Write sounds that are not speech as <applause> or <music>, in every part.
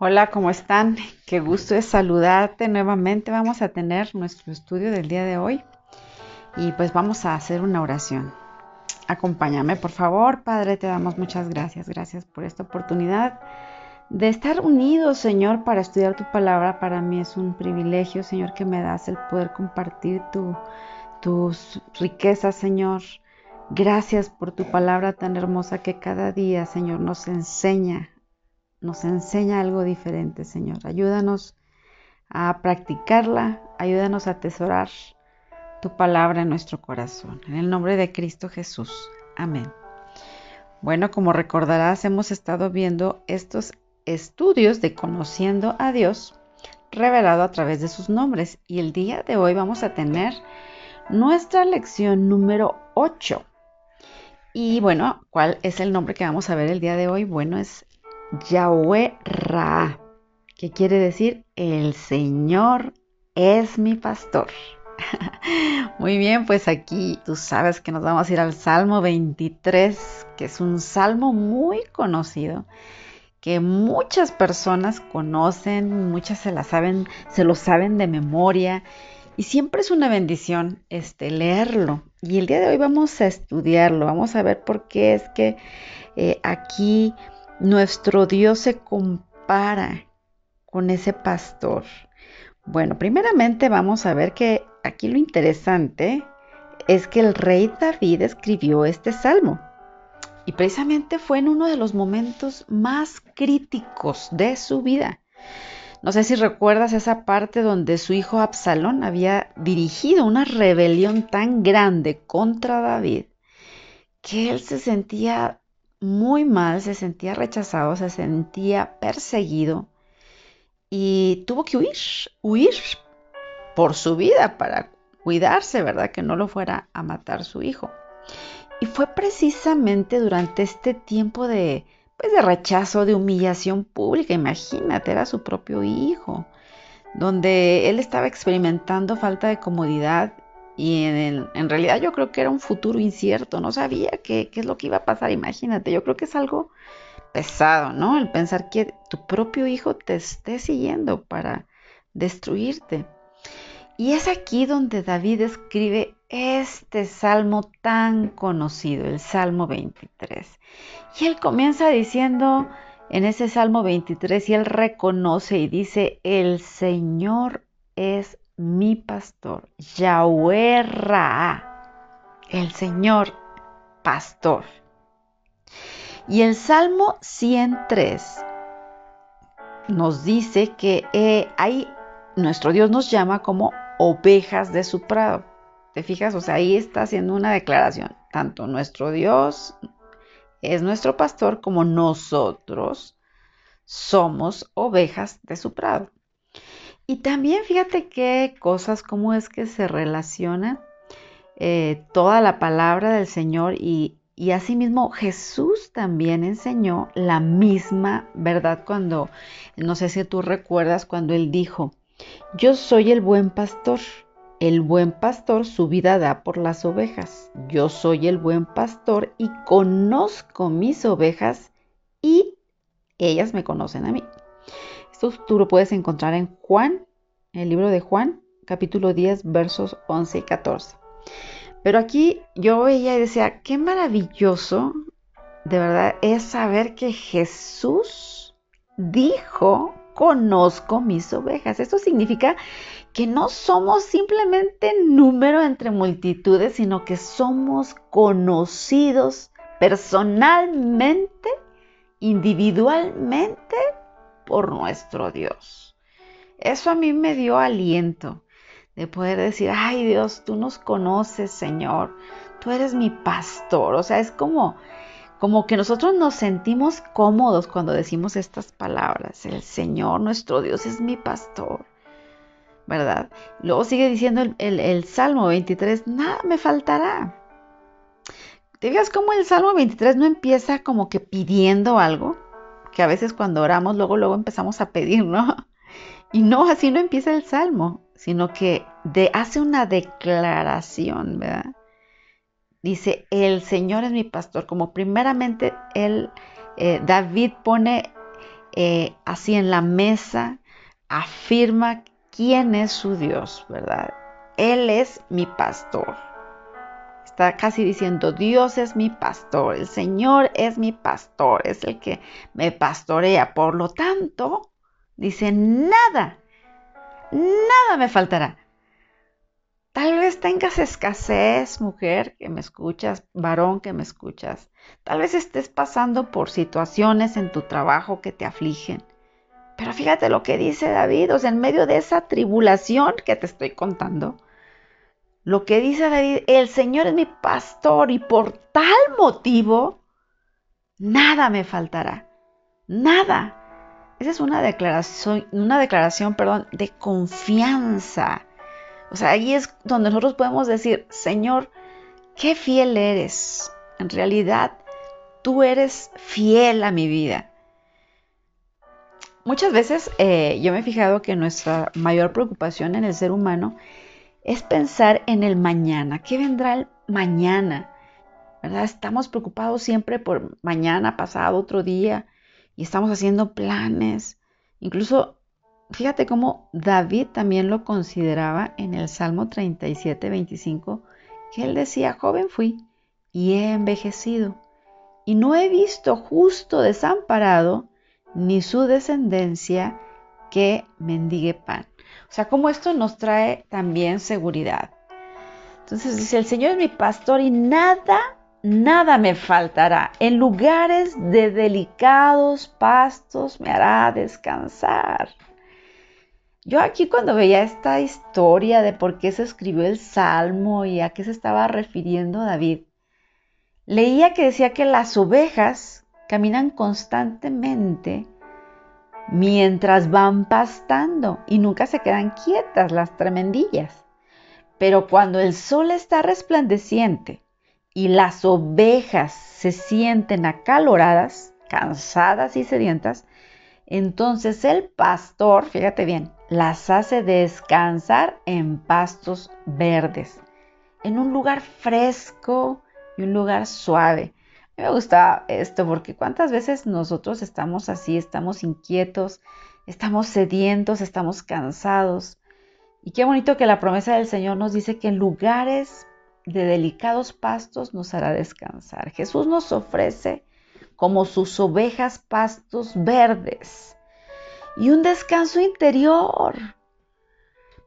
Hola, ¿cómo están? Qué gusto es saludarte nuevamente. Vamos a tener nuestro estudio del día de hoy y pues vamos a hacer una oración. Acompáñame, por favor. Padre, te damos muchas gracias. Gracias por esta oportunidad de estar unidos, Señor, para estudiar tu palabra. Para mí es un privilegio, Señor, que me das el poder compartir tus riquezas, Señor. Gracias por tu palabra tan hermosa que cada día, Señor, nos enseña nos enseña algo diferente, Señor. Ayúdanos a practicarla, ayúdanos a atesorar tu palabra en nuestro corazón. En el nombre de Cristo Jesús. Amén. Bueno, como recordarás, hemos estado viendo estos estudios de conociendo a Dios revelado a través de sus nombres y el día de hoy vamos a tener nuestra lección número 8. Y bueno, ¿cuál es el nombre que vamos a ver el día de hoy? Bueno, es Yahweh Ra, que quiere decir el Señor es mi pastor. <laughs> Muy bien, pues aquí tú sabes que nos vamos a ir al Salmo 23, que es un salmo muy conocido, que muchas personas conocen, muchas se la saben, se lo saben de memoria y siempre es una bendición este leerlo. Y el día de hoy vamos a estudiarlo, vamos a ver por qué es que eh, aquí nuestro Dios se compara con ese pastor. Bueno, primeramente vamos a ver que aquí lo interesante es que el rey David escribió este salmo. Y precisamente fue en uno de los momentos más críticos de su vida. No sé si recuerdas esa parte donde su hijo Absalón había dirigido una rebelión tan grande contra David que él se sentía muy mal, se sentía rechazado, se sentía perseguido y tuvo que huir, huir por su vida para cuidarse, ¿verdad? Que no lo fuera a matar su hijo. Y fue precisamente durante este tiempo de, pues, de rechazo, de humillación pública, imagínate, era su propio hijo, donde él estaba experimentando falta de comodidad y en, realidad yo creo que era un futuro incierto, no sabía qué, qué, es lo que iba a pasar, imagínate, yo creo que es algo pesado, ¿no? El pensar que tu propio hijo te esté siguiendo para destruirte. Y es aquí donde David escribe este salmo tan conocido, el Salmo 23. Y él comienza diciendo en ese Salmo 23 y él reconoce y dice, el Señor es mi pastor, Yahweh el Señor pastor. Y el Salmo 103 nos dice que eh, ahí nuestro Dios nos llama como ovejas de su prado. ¿Te fijas? O sea, ahí está haciendo una declaración. Tanto nuestro Dios es nuestro pastor como nosotros somos ovejas de su prado. Y también fíjate qué cosas, cómo es que se relaciona eh, toda la palabra del Señor y, y asimismo Jesús también enseñó la misma verdad cuando, no sé si tú recuerdas, cuando él dijo, yo soy el buen pastor. El buen pastor su vida da por las ovejas. Yo soy el buen pastor y conozco mis ovejas y ellas me conocen a mí. Esto tú lo puedes encontrar en Juan, en el libro de Juan, capítulo 10, versos 11 y 14. Pero aquí yo veía y decía, qué maravilloso, de verdad, es saber que Jesús dijo, conozco mis ovejas. Esto significa que no somos simplemente número entre multitudes, sino que somos conocidos personalmente, individualmente por nuestro Dios. Eso a mí me dio aliento de poder decir, ay Dios, tú nos conoces, Señor, tú eres mi pastor. O sea, es como, como que nosotros nos sentimos cómodos cuando decimos estas palabras. El Señor, nuestro Dios, es mi pastor. ¿Verdad? Luego sigue diciendo el, el Salmo 23, nada me faltará. ¿Te fijas cómo el Salmo 23 no empieza como que pidiendo algo? Que a veces cuando oramos luego luego empezamos a pedir, ¿no? <laughs> Y no, así no empieza el salmo, sino que de, hace una declaración, ¿verdad? Dice, el Señor es mi pastor, como primeramente él, eh, David pone eh, así en la mesa, afirma quién es su Dios, ¿verdad? Él es mi pastor. Está casi diciendo, Dios es mi pastor, el Señor es mi pastor, es el que me pastorea. Por lo tanto, dice, nada, nada me faltará. Tal vez tengas escasez, mujer que me escuchas, varón que me escuchas. Tal vez estés pasando por situaciones en tu trabajo que te afligen. Pero fíjate lo que dice David, o sea, en medio de esa tribulación que te estoy contando, lo que dice David, el Señor es mi pastor y por tal motivo, nada me faltará, nada. Esa es una declaración, una declaración, perdón, de confianza. O sea, ahí es donde nosotros podemos decir, Señor, qué fiel eres. En realidad, tú eres fiel a mi vida. Muchas veces eh, yo me he fijado que nuestra mayor preocupación en el ser humano es pensar en el mañana. ¿Qué vendrá el mañana? ¿Verdad? Estamos preocupados siempre por mañana, pasado, otro día, y estamos haciendo planes. Incluso, fíjate cómo David también lo consideraba en el Salmo 37, 25, que él decía, joven fui y he envejecido, y no he visto justo desamparado, ni su descendencia que mendigue pan. O sea, como esto nos trae también seguridad. Entonces dice, el Señor es mi pastor y nada, nada me faltará. En lugares de delicados pastos me hará descansar. Yo aquí cuando veía esta historia de por qué se escribió el Salmo y a qué se estaba refiriendo David, leía que decía que las ovejas caminan constantemente mientras van pastando y nunca se quedan quietas las tremendillas. Pero cuando el sol está resplandeciente y las ovejas se sienten acaloradas, cansadas y sedientas, entonces el pastor, fíjate bien, las hace descansar en pastos verdes, en un lugar fresco y un lugar suave me gusta esto porque cuántas veces nosotros estamos así, estamos inquietos, estamos sedientos, estamos cansados. Y qué bonito que la promesa del Señor nos dice que en lugares de delicados pastos nos hará descansar. Jesús nos ofrece como sus ovejas pastos verdes y un descanso interior.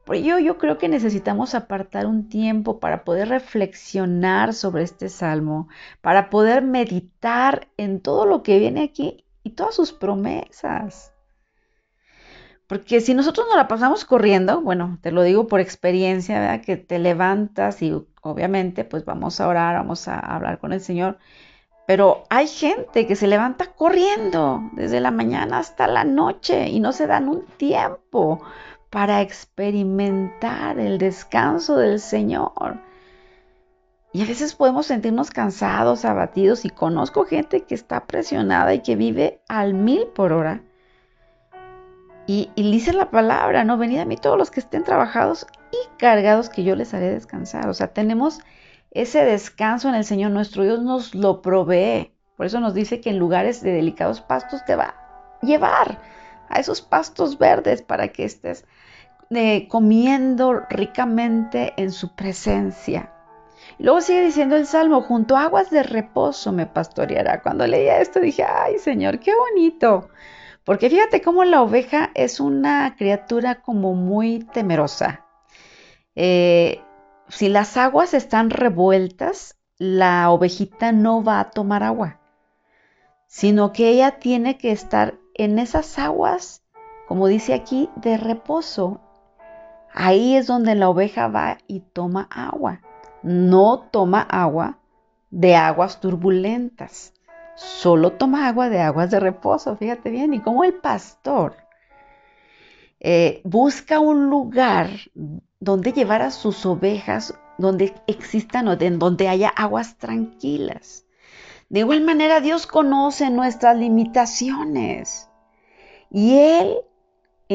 Por ello yo creo que necesitamos apartar un tiempo para poder reflexionar sobre este salmo, para poder meditar en todo lo que viene aquí y todas sus promesas. Porque si nosotros nos la pasamos corriendo, bueno, te lo digo por experiencia, ¿verdad? que te levantas y obviamente pues vamos a orar, vamos a hablar con el Señor, pero hay gente que se levanta corriendo desde la mañana hasta la noche y no se dan un tiempo para experimentar el descanso del Señor. Y a veces podemos sentirnos cansados, abatidos, y conozco gente que está presionada y que vive al mil por hora. Y, dice la palabra, no, venid a mí todos los que estén trabajados y cargados, que yo les haré descansar. O sea, tenemos ese descanso en el Señor, nuestro Dios nos lo provee. Por eso nos dice que en lugares de delicados pastos te va a llevar a esos pastos verdes para que estés comiendo ricamente en su presencia. Luego sigue diciendo el Salmo, junto a aguas de reposo me pastoreará. Cuando leía esto dije, ay Señor, qué bonito. Porque fíjate cómo la oveja es una criatura como muy temerosa. Eh, si las aguas están revueltas, la ovejita no va a tomar agua, sino que ella tiene que estar en esas aguas, como dice aquí, de reposo. Ahí es donde la oveja va y toma agua. No toma agua de aguas turbulentas. Solo toma agua de aguas de reposo, fíjate bien. Y como el pastor eh, busca un lugar donde llevar a sus ovejas, donde existan o donde haya aguas tranquilas. De igual manera, Dios conoce nuestras limitaciones y Él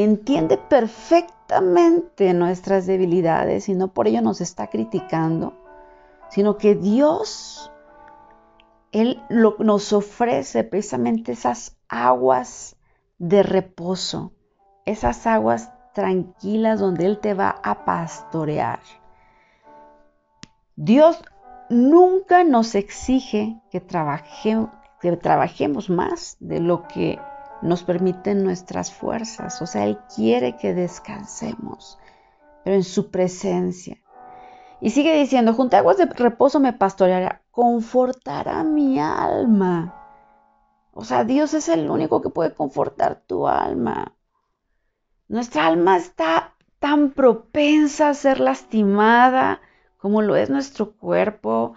entiende perfectamente nuestras debilidades y no por ello nos está criticando, sino que Dios, Él nos ofrece precisamente esas aguas de reposo, esas aguas tranquilas donde Él te va a pastorear. Dios nunca nos exige que, que trabajemos más de lo que nos permiten nuestras fuerzas. O sea, Él quiere que descansemos, pero en su presencia. Y sigue diciendo, junto a aguas de reposo me pastoreará, confortará mi alma. O sea, Dios es el único que puede confortar tu alma. Nuestra alma está tan propensa a ser lastimada como lo es nuestro cuerpo.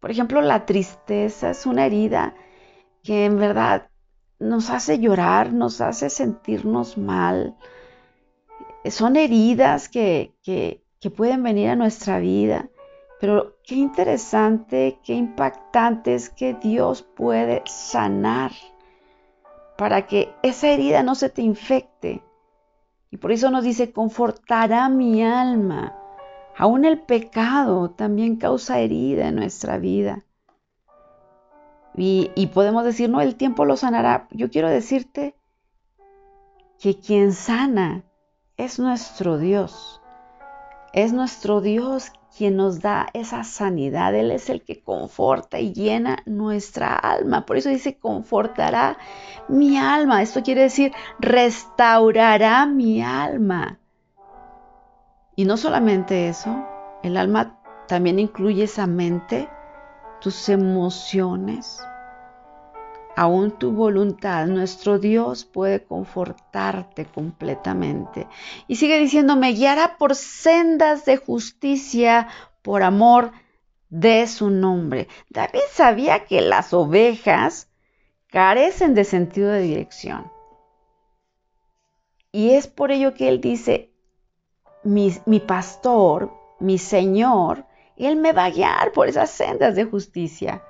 Por ejemplo, la tristeza es una herida que en verdad nos hace llorar, nos hace sentirnos mal. Son heridas que, que, pueden venir a nuestra vida. Pero qué interesante, qué impactante es que Dios puede sanar para que esa herida no se te infecte. Y por eso nos dice, confortará mi alma. Aún el pecado también causa herida en nuestra vida. Y, podemos decir, no, el tiempo lo sanará. Yo quiero decirte que quien sana es nuestro Dios. Es nuestro Dios quien nos da esa sanidad. Él es el que conforta y llena nuestra alma. Por eso dice, confortará mi alma. Esto quiere decir, restaurará mi alma. Y no solamente eso, el alma también incluye esa mente, tus emociones, aún tu voluntad, nuestro Dios puede confortarte completamente. Y sigue diciendo, me guiará por sendas de justicia, por amor de su nombre. David sabía que las ovejas carecen de sentido de dirección. Y es por ello que él dice, mi, mi pastor, mi Señor, Él me va a guiar por esas sendas de justicia.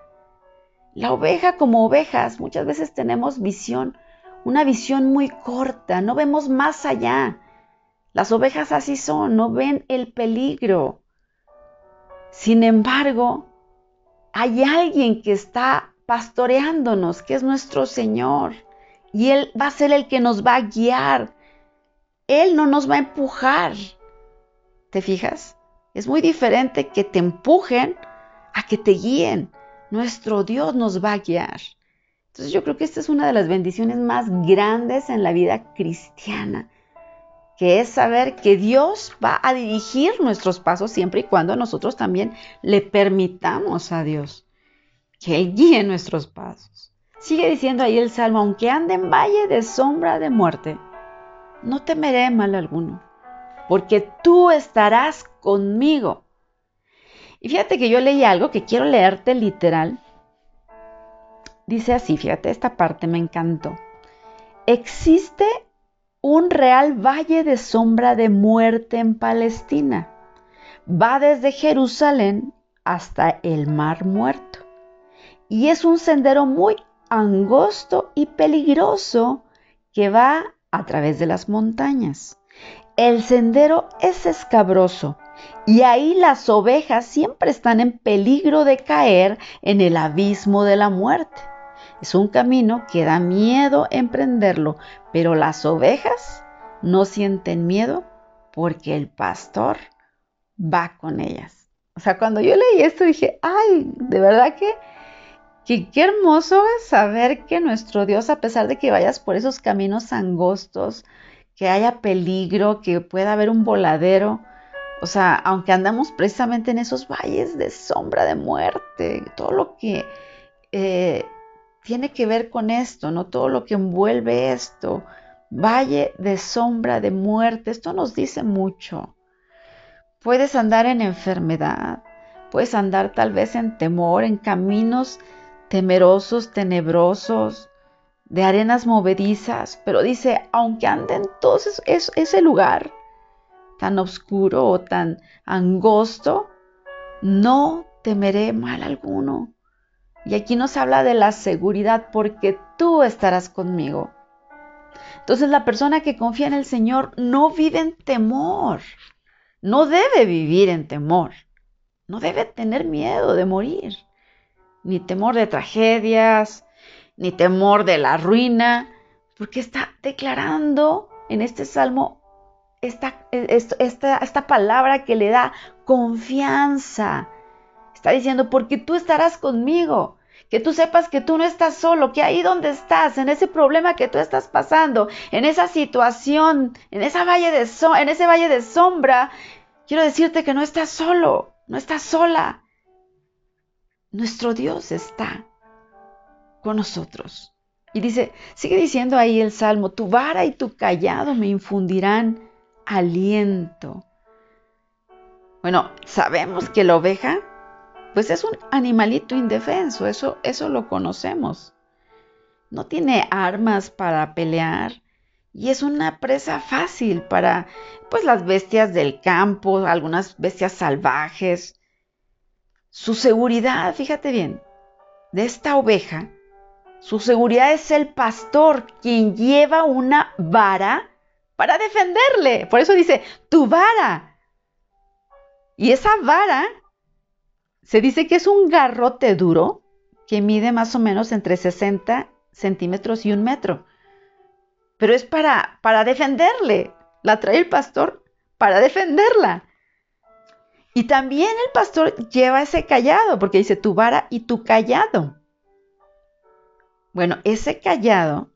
La oveja como ovejas muchas veces tenemos visión, una visión muy corta, no vemos más allá. Las ovejas así son, no ven el peligro. Sin embargo, hay alguien que está pastoreándonos, que es nuestro Señor, y Él va a ser el que nos va a guiar. Él no nos va a empujar. ¿Te fijas? Es muy diferente que te empujen a que te guíen nuestro Dios nos va a guiar. Entonces yo creo que esta es una de las bendiciones más grandes en la vida cristiana, que es saber que Dios va a dirigir nuestros pasos siempre y cuando nosotros también le permitamos a Dios que Él guíe nuestros pasos. Sigue diciendo ahí el Salmo, aunque ande en valle de sombra de muerte, no temeré mal alguno, porque tú estarás conmigo. Y fíjate que yo leí algo que quiero leerte literal. Dice así, fíjate, esta parte me encantó. Existe un real valle de sombra de muerte en Palestina. Va desde Jerusalén hasta el Mar Muerto. Y es un sendero muy angosto y peligroso que va a través de las montañas. El sendero es escabroso y ahí las ovejas siempre están en peligro de caer en el abismo de la muerte. Es un camino que da miedo emprenderlo, pero las ovejas no sienten miedo porque el pastor va con ellas. O sea, cuando yo leí esto dije, ay, de verdad que, que qué hermoso es saber que nuestro Dios, a pesar de que vayas por esos caminos angostos, que haya peligro, que pueda haber un voladero, o sea, aunque andamos precisamente en esos valles de sombra de muerte, todo lo que eh, tiene que ver con esto, ¿no? Todo lo que envuelve esto, valle de sombra de muerte, esto nos dice mucho. Puedes andar en enfermedad, puedes andar tal vez en temor, en caminos temerosos, tenebrosos, de arenas movedizas, pero dice, aunque anden todos es, ese lugar, tan oscuro o tan angosto, no temeré mal alguno. Y aquí nos habla de la seguridad porque tú estarás conmigo. Entonces la persona que confía en el Señor no vive en temor, no debe vivir en temor, no debe tener miedo de morir, ni temor de tragedias, ni temor de la ruina, Porque está declarando en este salmo esta, esta, esta palabra que le da confianza. Está diciendo, porque tú estarás conmigo que tú sepas que tú no estás solo, que ahí donde estás, en ese problema que tú estás pasando, en esa situación, en, esa valle de en ese valle de sombra, quiero decirte que no estás solo, no estás sola. Nuestro Dios está con nosotros. Y dice, sigue diciendo ahí el salmo, tu vara y tu callado me infundirán aliento. Bueno, sabemos que la oveja pues es un animalito indefenso, eso, eso lo conocemos. No tiene armas para pelear y es una presa fácil para pues las bestias del campo, algunas bestias salvajes. Su seguridad, fíjate bien, de esta oveja, su seguridad es el pastor quien lleva una vara para defenderle. Por eso dice, tu vara. Y esa vara se dice que es un garrote duro que mide más o menos entre 60 centímetros y un metro. Pero es para, para defenderle. La trae el pastor para defenderla. Y también el pastor lleva ese callado, porque dice tu vara y tu callado. Bueno, ese callado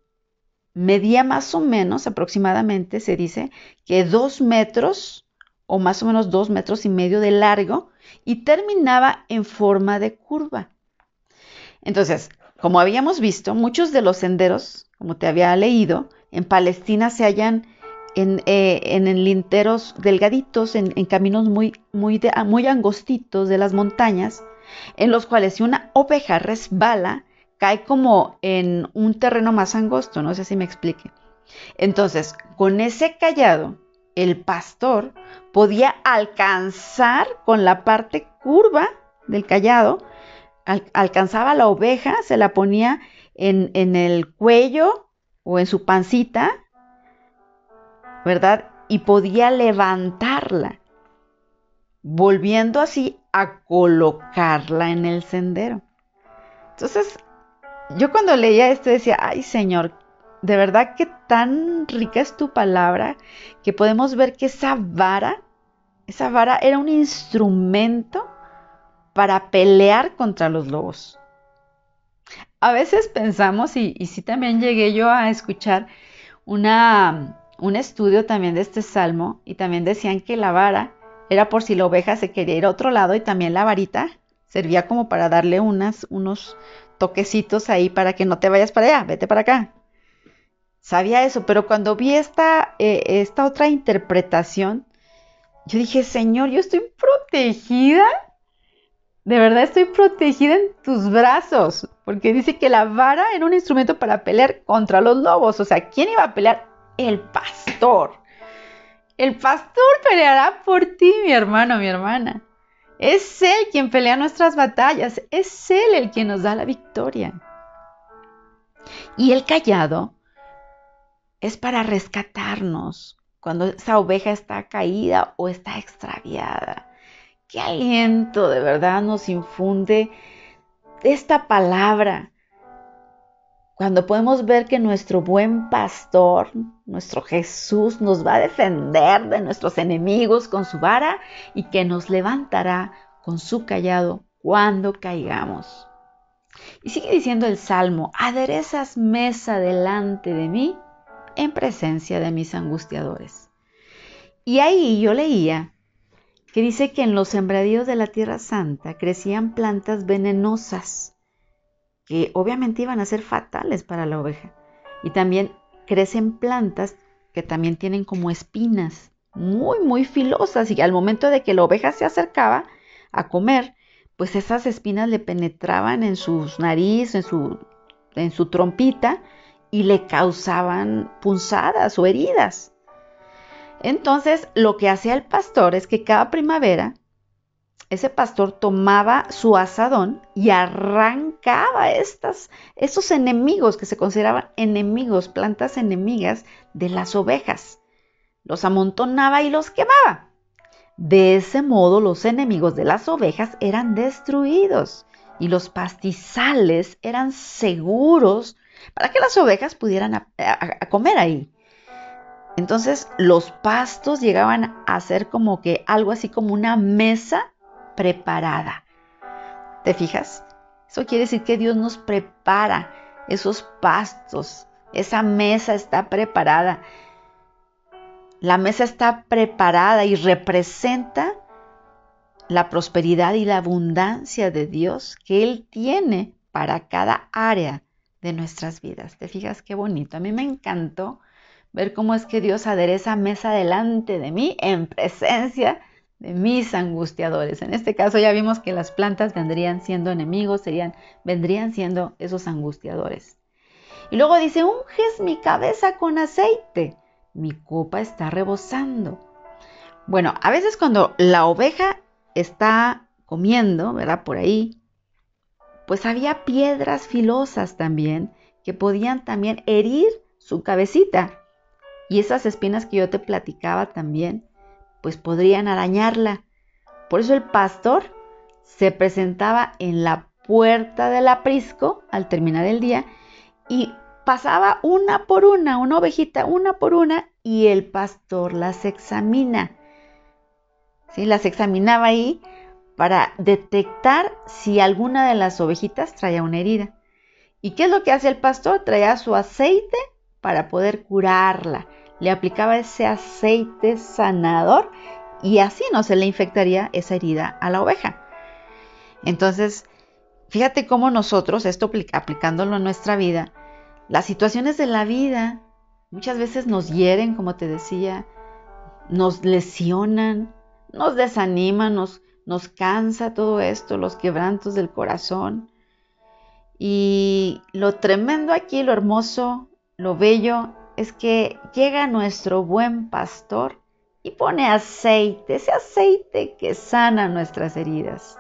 medía más o menos, aproximadamente, se dice, que dos metros o más o menos dos metros y medio de largo y terminaba en forma de curva. Entonces, como habíamos visto, muchos de los senderos, como te había leído, en Palestina se hallan en, eh, linteros delgaditos, en, caminos muy, muy, muy angostitos de las montañas, en los cuales si una oveja resbala, cae como en un terreno más angosto, no sé si me explique. Entonces, con ese callado, el pastor podía alcanzar con la parte curva del callado, alcanzaba la oveja, se la ponía en, en el cuello o en su pancita, ¿verdad? Y podía levantarla, volviendo así a colocarla en el sendero. Entonces, yo cuando leía esto decía, ay Señor, de verdad que tan rica es tu palabra que podemos ver que esa vara, esa vara era un instrumento para pelear contra los lobos. A veces pensamos, y, y sí también llegué yo a escuchar una, un estudio también de este salmo, y también decían que la vara era por si la oveja se quería ir a otro lado, y también la varita servía como para darle unas, unos toquecitos ahí para que no te vayas para allá, vete para acá sabía eso, pero cuando vi esta, eh, esta otra interpretación, yo dije, Señor, yo estoy protegida. De verdad estoy protegida en tus brazos, porque dice que la vara era un instrumento para pelear contra los lobos. O sea, ¿quién iba a pelear? El pastor. El pastor peleará por ti, mi hermano, mi hermana. Es Él quien pelea nuestras batallas. Es Él el quien nos da la victoria. Y el callado es para rescatarnos cuando esa oveja está caída o está extraviada. Qué aliento de verdad nos infunde esta palabra. Cuando podemos ver que nuestro buen pastor, nuestro Jesús, nos va a defender de nuestros enemigos con su vara y que nos levantará con su callado cuando caigamos. Y sigue diciendo el Salmo, aderezas mesa delante de mí en presencia de mis angustiadores. Y ahí yo leía que dice que en los sembradíos de la Tierra Santa crecían plantas venenosas que obviamente iban a ser fatales para la oveja. Y también crecen plantas que también tienen como espinas muy, muy filosas y al momento de que la oveja se acercaba a comer, pues esas espinas le penetraban en sus nariz, en su, en su trompita y le causaban punzadas o heridas. Entonces, lo que hacía el pastor es que cada primavera, ese pastor tomaba su asadón y arrancaba estas, esos enemigos que se consideraban enemigos, plantas enemigas de las ovejas. Los amontonaba y los quemaba. De ese modo, los enemigos de las ovejas eran destruidos y los pastizales eran seguros para que las ovejas pudieran comer ahí. Entonces los pastos llegaban a ser como que algo así como una mesa preparada. ¿Te fijas? Eso quiere decir que Dios nos prepara esos pastos. Esa mesa está preparada. La mesa está preparada y representa la prosperidad y la abundancia de Dios que Él tiene para cada área de nuestras vidas. ¿Te fijas qué bonito? A mí me encantó ver cómo es que Dios adereza mesa delante de mí en presencia de mis angustiadores. En este caso ya vimos que las plantas vendrían siendo enemigos, serían, vendrían siendo esos angustiadores. Y luego dice, unges mi cabeza con aceite, mi copa está rebosando. Bueno, a veces cuando la oveja está comiendo, ¿verdad? Por ahí, pues había piedras filosas también que podían también herir su cabecita. Y esas espinas que yo te platicaba también, pues podrían arañarla. Por eso el pastor se presentaba en la puerta del aprisco al terminar el día y pasaba una por una, una ovejita, una por una, y el pastor las examina. ¿Sí? Las examinaba ahí para detectar si alguna de las ovejitas traía una herida. ¿Y qué es lo que hace el pastor? Traía su aceite para poder curarla le aplicaba ese aceite sanador y así no se le infectaría esa herida a la oveja. Entonces, fíjate cómo nosotros, esto aplicándolo en nuestra vida, las situaciones de la vida muchas veces nos hieren, como te decía, nos lesionan, nos desaniman, nos, nos cansa todo esto, los quebrantos del corazón. Y lo tremendo aquí, lo hermoso, lo bello, es que llega nuestro buen pastor y pone aceite, ese aceite que sana nuestras heridas.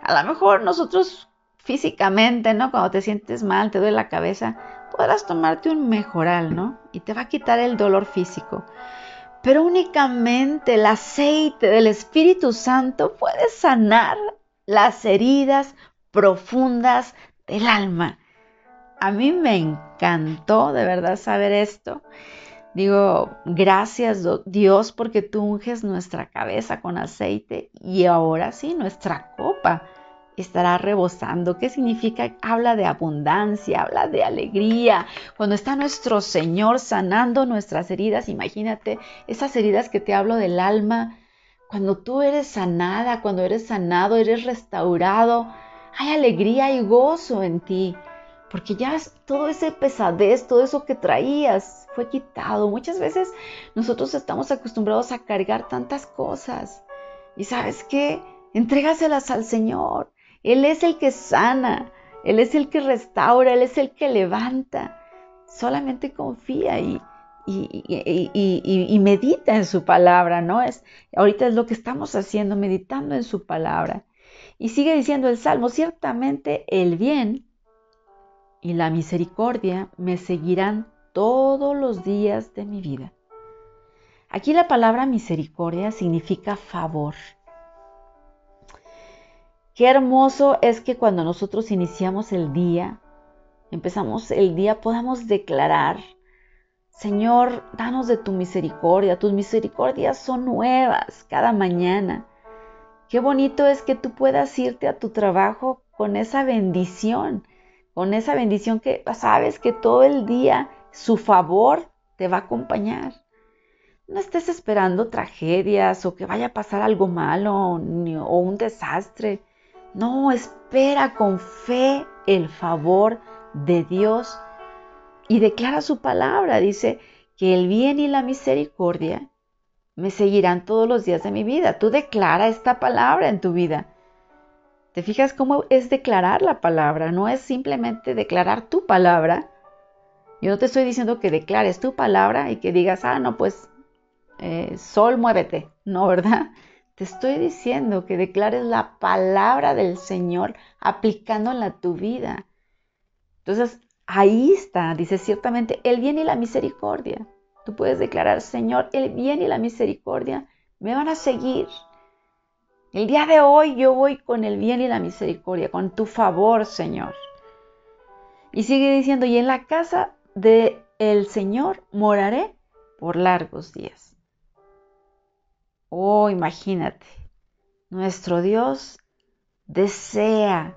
A lo mejor nosotros físicamente, ¿no? Cuando te sientes mal, te duele la cabeza, podrás tomarte un mejoral, ¿no? Y te va a quitar el dolor físico. Pero únicamente el aceite del Espíritu Santo puede sanar las heridas profundas del alma. A mí me encantó de verdad saber esto. Digo, gracias Dios porque tú unges nuestra cabeza con aceite y ahora sí, nuestra copa estará rebosando. ¿Qué significa? Habla de abundancia, habla de alegría. Cuando está nuestro Señor sanando nuestras heridas, imagínate esas heridas que te hablo del alma. Cuando tú eres sanada, cuando eres sanado, eres restaurado, hay alegría y gozo en ti porque ya todo ese pesadez, todo eso que traías fue quitado. Muchas veces nosotros estamos acostumbrados a cargar tantas cosas. Y sabes qué? Entrégaselas al Señor. Él es el que sana, Él es el que restaura, Él es el que levanta. Solamente confía y, y, medita en su palabra, ¿no? Es, ahorita es lo que estamos haciendo, meditando en su palabra. Y sigue diciendo el Salmo, ciertamente el bien y la misericordia me seguirán todos los días de mi vida. Aquí la palabra misericordia significa favor. Qué hermoso es que cuando nosotros iniciamos el día, empezamos el día, podamos declarar, Señor, danos de tu misericordia. Tus misericordias son nuevas cada mañana. Qué bonito es que tú puedas irte a tu trabajo con esa bendición con esa bendición que sabes que todo el día su favor te va a acompañar. No estés esperando tragedias o que vaya a pasar algo malo o un desastre. No, espera con fe el favor de Dios y declara su palabra. Dice que el bien y la misericordia me seguirán todos los días de mi vida. Tú declara esta palabra en tu vida. ¿Te fijas cómo es declarar la palabra? No es simplemente declarar tu palabra. Yo no te estoy diciendo que declares tu palabra y que digas, ah, no, pues, eh, sol, muévete. No, ¿verdad? Te estoy diciendo que declares la palabra del Señor aplicándola a tu vida. Entonces, ahí está, dice ciertamente, el bien y la misericordia. Tú puedes declarar, Señor, el bien y la misericordia me van a seguir. El día de hoy yo voy con el bien y la misericordia, con tu favor, Señor. Y sigue diciendo, y en la casa de el Señor moraré por largos días. Oh, imagínate, nuestro Dios desea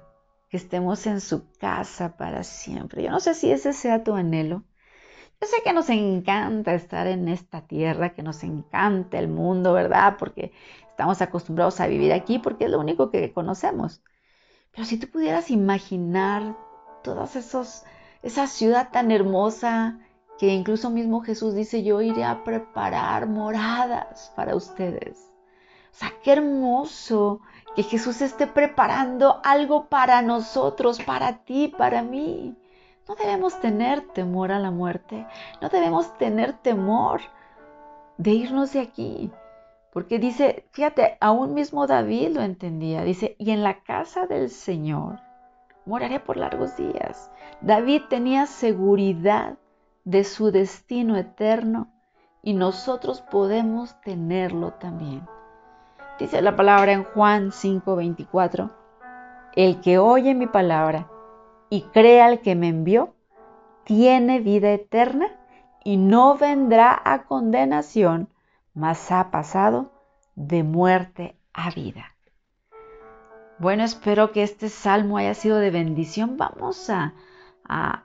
que estemos en su casa para siempre. Yo no sé si ese sea tu anhelo. Yo sé que nos encanta estar en esta tierra, que nos encanta el mundo, ¿verdad? Porque estamos acostumbrados a vivir aquí, porque es lo único que conocemos. Pero si tú pudieras imaginar todas esos, esa ciudad tan hermosa, que incluso mismo Jesús dice, yo iré a preparar moradas para ustedes. O sea, qué hermoso que Jesús esté preparando algo para nosotros, para ti, para mí. No debemos tener temor a la muerte, no debemos tener temor de irnos de aquí. Porque dice, fíjate, aún mismo David lo entendía. Dice, y en la casa del Señor moraré por largos días. David tenía seguridad de su destino eterno y nosotros podemos tenerlo también. Dice la palabra en Juan 5:24, el que oye mi palabra y crea al que me envió, tiene vida eterna y no vendrá a condenación, mas ha pasado de muerte a vida. Bueno, espero que este salmo haya sido de bendición. Vamos a, a,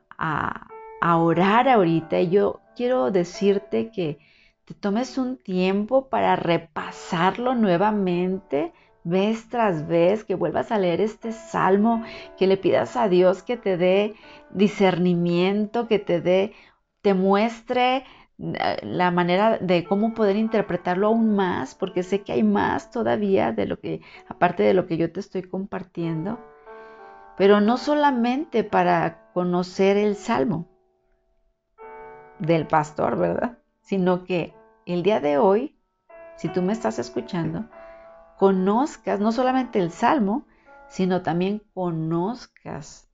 a orar ahorita y yo quiero decirte que te tomes un tiempo para repasarlo nuevamente, vez tras vez, que vuelvas a leer este salmo, que le pidas a Dios que te dé discernimiento, que te dé, te muestre la manera de cómo poder interpretarlo aún más, porque sé que hay más todavía de lo que, aparte de lo que yo te estoy compartiendo, pero no solamente para conocer el salmo, del pastor, ¿verdad? Sino que el día de hoy, si tú me estás escuchando, conozcas no solamente el salmo, sino también conozcas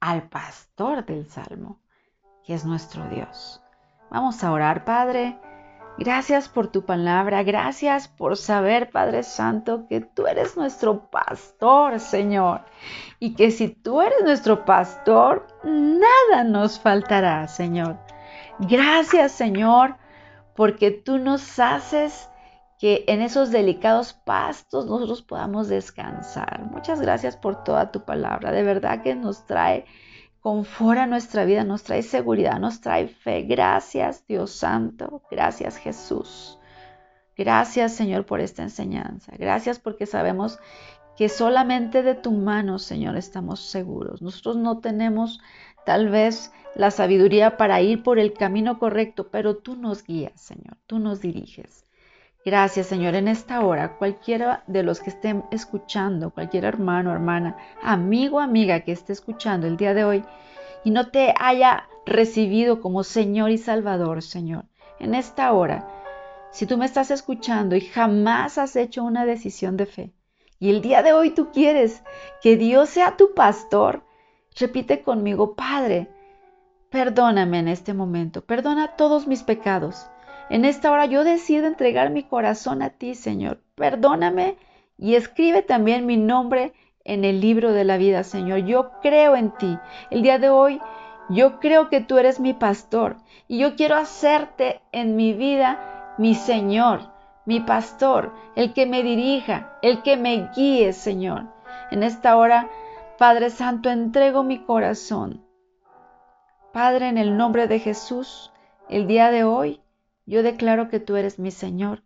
al pastor del salmo, que es nuestro Dios. Vamos a orar, Padre. Gracias por tu palabra, gracias por saber, Padre Santo, que tú eres nuestro pastor, Señor. Y que si tú eres nuestro pastor, nada nos faltará, Señor. Gracias Señor, porque tú nos haces que en esos delicados pastos nosotros podamos descansar. Muchas gracias por toda tu palabra. De verdad que nos trae confort a nuestra vida, nos trae seguridad, nos trae fe. Gracias Dios Santo. Gracias Jesús. Gracias Señor por esta enseñanza. Gracias porque sabemos que solamente de tu mano, Señor, estamos seguros. Nosotros no tenemos tal vez la sabiduría para ir por el camino correcto, pero tú nos guías, Señor, tú nos diriges. Gracias, Señor, en esta hora, cualquiera de los que estén escuchando, cualquier hermano, hermana, amigo, amiga que esté escuchando el día de hoy y no te haya recibido como Señor y Salvador, Señor, en esta hora, si tú me estás escuchando y jamás has hecho una decisión de fe, y el día de hoy tú quieres que Dios sea tu pastor, repite conmigo, Padre, Perdóname en este momento, perdona todos mis pecados. En esta hora yo decido entregar mi corazón a ti, Señor. Perdóname y escribe también mi nombre en el libro de la vida, Señor. Yo creo en ti. El día de hoy yo creo que tú eres mi pastor y yo quiero hacerte en mi vida mi Señor, mi pastor, el que me dirija, el que me guíe, Señor. En esta hora, Padre Santo, entrego mi corazón. Padre, en el nombre de Jesús, el día de hoy yo declaro que tú eres mi Señor